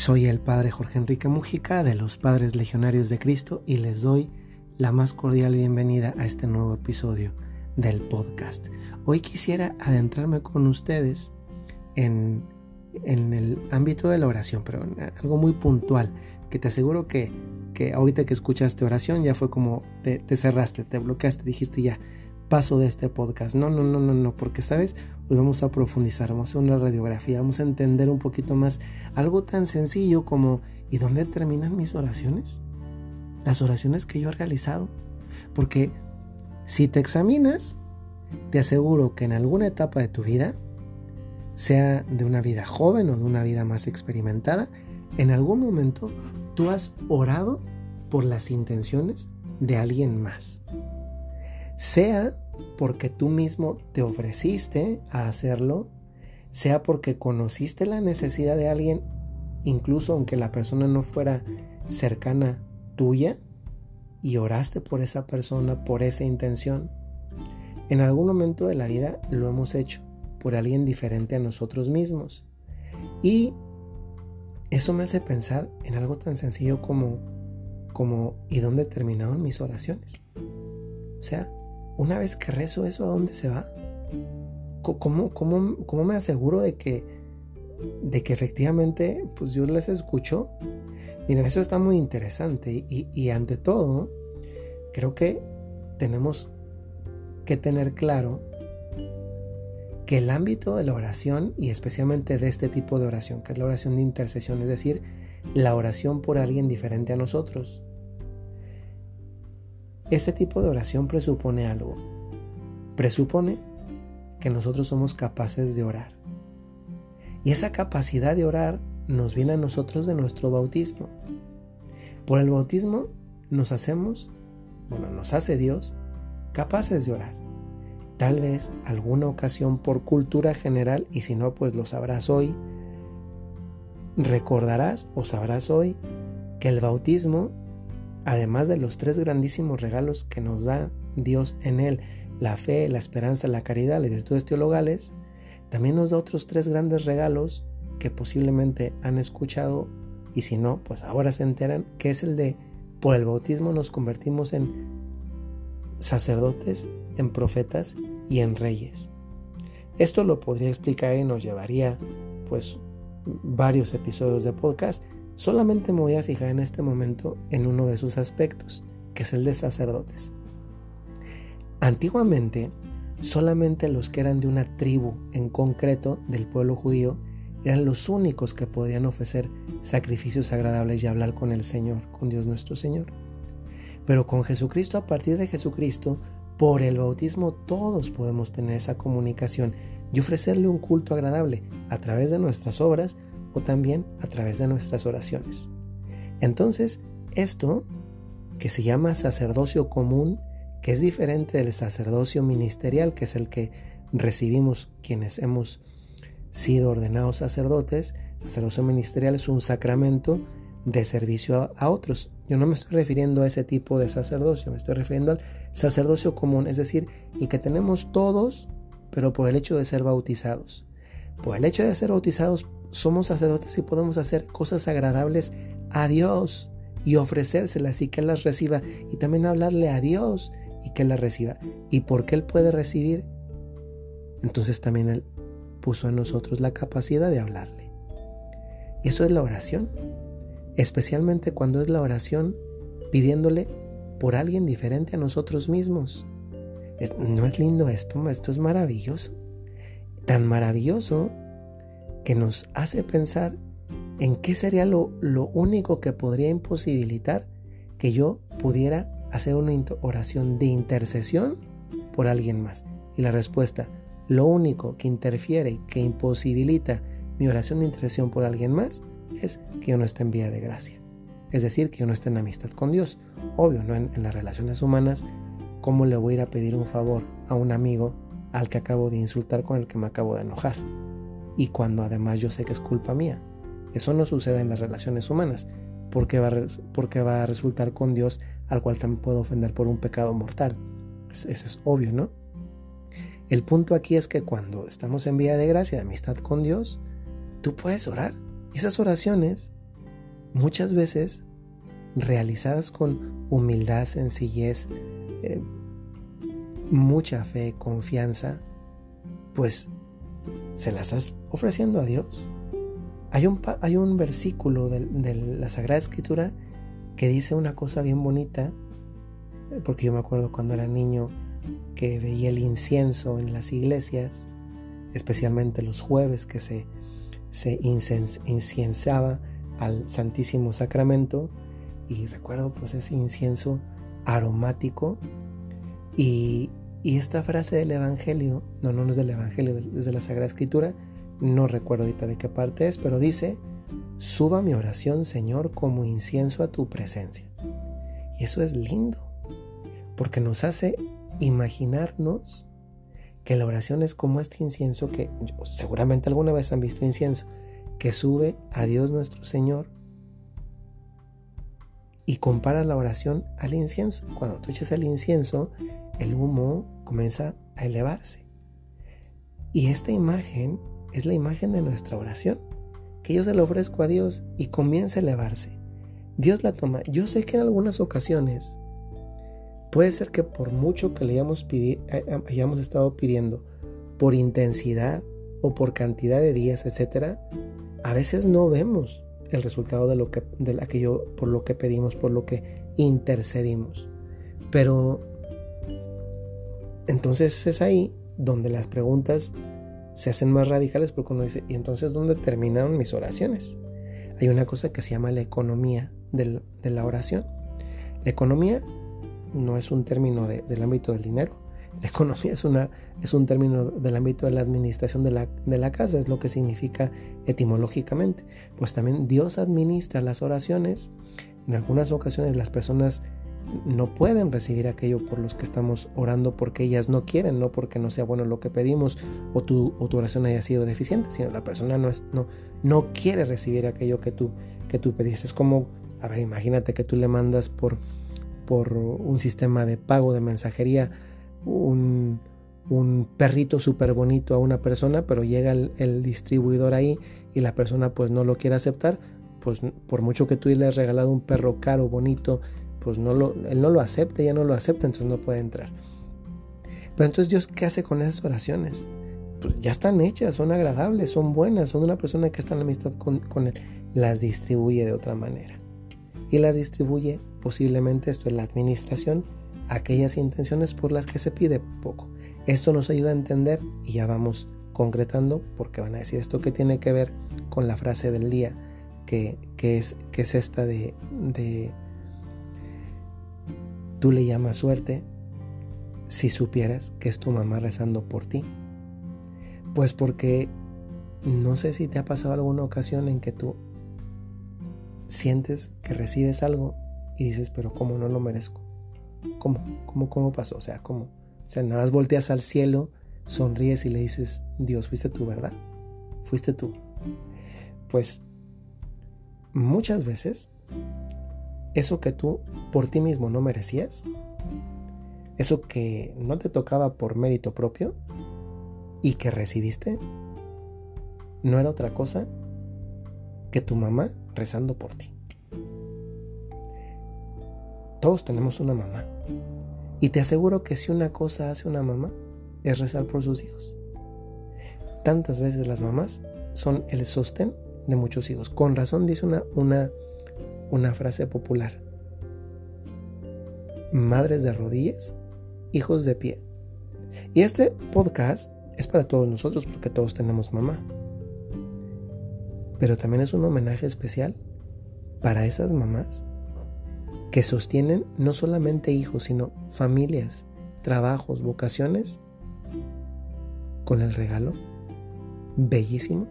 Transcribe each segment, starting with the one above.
Soy el Padre Jorge Enrique Mujica de los Padres Legionarios de Cristo y les doy la más cordial bienvenida a este nuevo episodio del podcast. Hoy quisiera adentrarme con ustedes en, el ámbito de la oración, pero en algo muy puntual, que te aseguro que, que ahorita que escuchaste oración ya fue como te cerraste, te bloqueaste, dijiste ya, paso de este podcast. No, no, no, no, no, porque sabes, hoy vamos a profundizar, vamos a hacer una radiografía, vamos a entender un poquito más algo tan sencillo como ¿y dónde terminan mis oraciones? Las oraciones que yo he realizado. Porque si te examinas, te aseguro que en alguna etapa de tu vida, sea de una vida joven o de una vida más experimentada, en algún momento tú has orado por las intenciones de alguien más sea porque tú mismo te ofreciste a hacerlo, sea porque conociste la necesidad de alguien, incluso aunque la persona no fuera cercana tuya, y oraste por esa persona, por esa intención. En algún momento de la vida lo hemos hecho por alguien diferente a nosotros mismos. Y eso me hace pensar en algo tan sencillo como, como ¿y dónde terminaron mis oraciones? O sea, una vez que rezo eso, ¿a dónde se va? ¿Cómo, cómo, me aseguro de que, de que efectivamente pues Dios les escuchó? Miren, eso está muy interesante y ante todo, creo que tenemos que tener claro que el ámbito de la oración y especialmente de este tipo de oración, que es la oración de intercesión, es decir, la oración por alguien diferente a nosotros, este tipo de oración presupone algo. Presupone que nosotros somos capaces de orar. Y esa capacidad de orar nos viene a nosotros de nuestro bautismo. Por el bautismo nos hacemos, bueno, nos hace Dios capaces de orar. Tal vez alguna ocasión por cultura general, y si no, pues lo sabrás hoy, recordarás o sabrás hoy que el bautismo además de los tres grandísimos regalos que nos da Dios en él, la fe, la esperanza, la caridad, las virtudes teologales, también nos da otros tres grandes regalos que posiblemente han escuchado y si no, pues ahora se enteran, que es el de, por el bautismo nos convertimos en sacerdotes, en profetas y en reyes. Esto lo podría explicar y nos llevaría pues varios episodios de podcast, Solamente me voy a fijar en este momento en uno de sus aspectos, que es el de sacerdotes. Antiguamente, solamente los que eran de una tribu en concreto del pueblo judío eran los únicos que podrían ofrecer sacrificios agradables y hablar con el Señor, con Dios nuestro Señor. Pero con Jesucristo, a partir de Jesucristo, por el bautismo todos podemos tener esa comunicación y ofrecerle un culto agradable a través de nuestras obras o también a través de nuestras oraciones. Entonces, esto, que se llama sacerdocio común, que es diferente del sacerdocio ministerial, que es el que recibimos quienes hemos sido ordenados sacerdotes, sacerdocio ministerial es un sacramento de servicio a, otros. Yo no me estoy refiriendo a ese tipo de sacerdocio, me estoy refiriendo al sacerdocio común, es decir, el que tenemos todos, pero por el hecho de ser bautizados. Por el hecho de ser bautizados somos sacerdotes y podemos hacer cosas agradables a Dios y ofrecérselas y que Él las reciba y también hablarle a Dios y que Él las reciba. ¿Y porque Él puede recibir? Entonces también Él puso a nosotros la capacidad de hablarle. Y eso es la oración, especialmente cuando es la oración pidiéndole por alguien diferente a nosotros mismos. ¿No es lindo esto? Esto es maravilloso. Tan maravilloso que nos hace pensar en qué sería lo, lo único que podría imposibilitar que yo pudiera hacer una oración de intercesión por alguien más. Y la respuesta, lo único que interfiere, que imposibilita mi oración de intercesión por alguien más, es que yo no esté en vía de gracia. Es decir, que yo no esté en amistad con Dios. Obvio, ¿no? En, las relaciones humanas, ¿cómo le voy a pedir un favor a un amigo al que acabo de insultar con el que me acabo de enojar? y cuando además yo sé que es culpa mía. Eso no sucede en las relaciones humanas, porque va, porque va a resultar con Dios al cual también puedo ofender por un pecado mortal. Eso es obvio, ¿no? El punto aquí es que cuando estamos en vía de gracia, de amistad con Dios, tú puedes orar. Y esas oraciones muchas veces realizadas con humildad, sencillez, eh, mucha fe, confianza, pues se las estás ofreciendo a Dios. Hay un, hay un versículo de, de, la Sagrada Escritura que dice una cosa bien bonita, porque yo me acuerdo cuando era niño que veía el incienso en las iglesias, especialmente los jueves que se, se al Santísimo Sacramento, y recuerdo pues ese incienso aromático y, y esta frase del Evangelio, no, no, es del Evangelio, desde la Sagrada Escritura, no recuerdo ahorita de qué parte es, pero dice, suba mi oración, Señor, como incienso a tu presencia. Y eso es lindo, porque nos hace imaginarnos que la oración es como este incienso que seguramente alguna vez han visto incienso, que sube a Dios nuestro Señor y compara la oración al incienso. Cuando tú echas el incienso, el humo comienza a elevarse. Y esta imagen es la imagen de nuestra oración, que yo se la ofrezco a Dios y comienza a elevarse. Dios la toma. Yo sé que en algunas ocasiones puede ser que por mucho que le hayamos, eh, eh, hayamos estado pidiendo, por intensidad o por cantidad de días, etc., a veces no vemos el resultado de lo que de aquello por lo que pedimos, por lo que intercedimos. Pero entonces es ahí donde las preguntas se hacen más radicales porque uno dice, ¿y entonces dónde terminaron mis oraciones? Hay una cosa que se llama la economía de la oración. La economía no es un término del ámbito del dinero, la economía es, un término del ámbito de la administración de la casa, es lo que significa etimológicamente. Pues también Dios administra las oraciones. En algunas ocasiones las personas no pueden recibir aquello por los que estamos orando porque ellas no quieren, no porque no sea bueno lo que pedimos o tu, o tu oración haya sido deficiente, sino la persona no, es, no, no quiere recibir aquello que tú, que tú pediste. Es como, a ver, imagínate que tú le mandas por, por un sistema de pago de mensajería un, perrito súper bonito a una persona, pero llega el, distribuidor ahí y la persona pues no lo quiere aceptar, pues por mucho que tú le hayas regalado un perro caro, bonito, pues no lo, él no lo acepta, ya no lo acepta, entonces no puede entrar. Pero entonces Dios, ¿qué hace con esas oraciones? Pues ya están hechas, son agradables, son buenas, son de una persona que está en amistad con, él, las distribuye de otra manera. Y las distribuye posiblemente, esto es la administración, aquellas intenciones por las que se pide poco. Esto nos ayuda a entender y ya vamos concretando porque van a decir esto que tiene que ver con la frase del día que, es, que es esta de tú le llamas suerte si supieras que es tu mamá rezando por ti. Pues porque no sé si te ha pasado alguna ocasión en que tú sientes que recibes algo y dices, pero ¿cómo no lo merezco? ¿Cómo? ¿Cómo, cómo pasó? O sea, ¿cómo? O sea, nada más volteas al cielo, sonríes y le dices, Dios, fuiste tú, ¿verdad? Fuiste tú. Pues muchas veces eso que tú por ti mismo no merecías, eso que no te tocaba por mérito propio y que recibiste, no era otra cosa que tu mamá rezando por ti. Todos tenemos una mamá. Y te aseguro que si una cosa hace una mamá es rezar por sus hijos. Tantas veces las mamás son el sostén de muchos hijos. Con razón dice una, una, una frase popular. Madres de rodillas, hijos de pie. Y este podcast es para todos nosotros porque todos tenemos mamá. Pero también es un homenaje especial para esas mamás que sostienen no solamente hijos, sino familias, trabajos, vocaciones, con el regalo bellísimo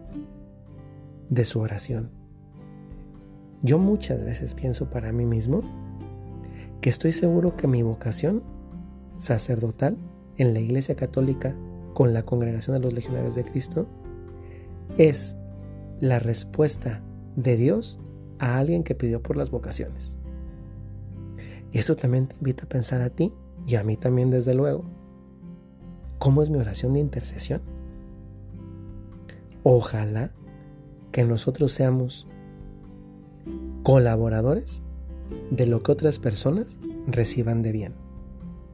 de su oración. Yo muchas veces pienso para mí mismo que estoy seguro que mi vocación sacerdotal en la Iglesia Católica con la Congregación de los Legionarios de Cristo es la respuesta de Dios a alguien que pidió por las vocaciones. Y eso también te invita a pensar a ti y a mí también desde luego. ¿Cómo es mi oración de intercesión? Ojalá que nosotros seamos colaboradores de lo que otras personas reciban de bien.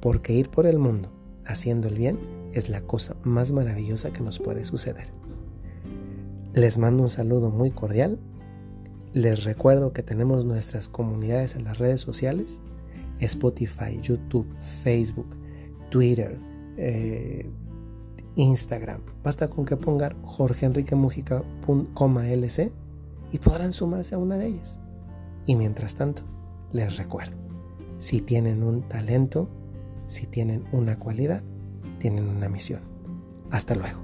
Porque ir por el mundo haciendo el bien es la cosa más maravillosa que nos puede suceder. Les mando un saludo muy cordial. Les recuerdo que tenemos nuestras comunidades en las redes sociales. Spotify, YouTube, Facebook, Twitter, eh, Instagram. Basta con que pongan Jorge Enrique Mujica, LC y podrán sumarse a una de ellas. Y mientras tanto, les recuerdo, si tienen un talento, si tienen una cualidad, tienen una misión. Hasta luego.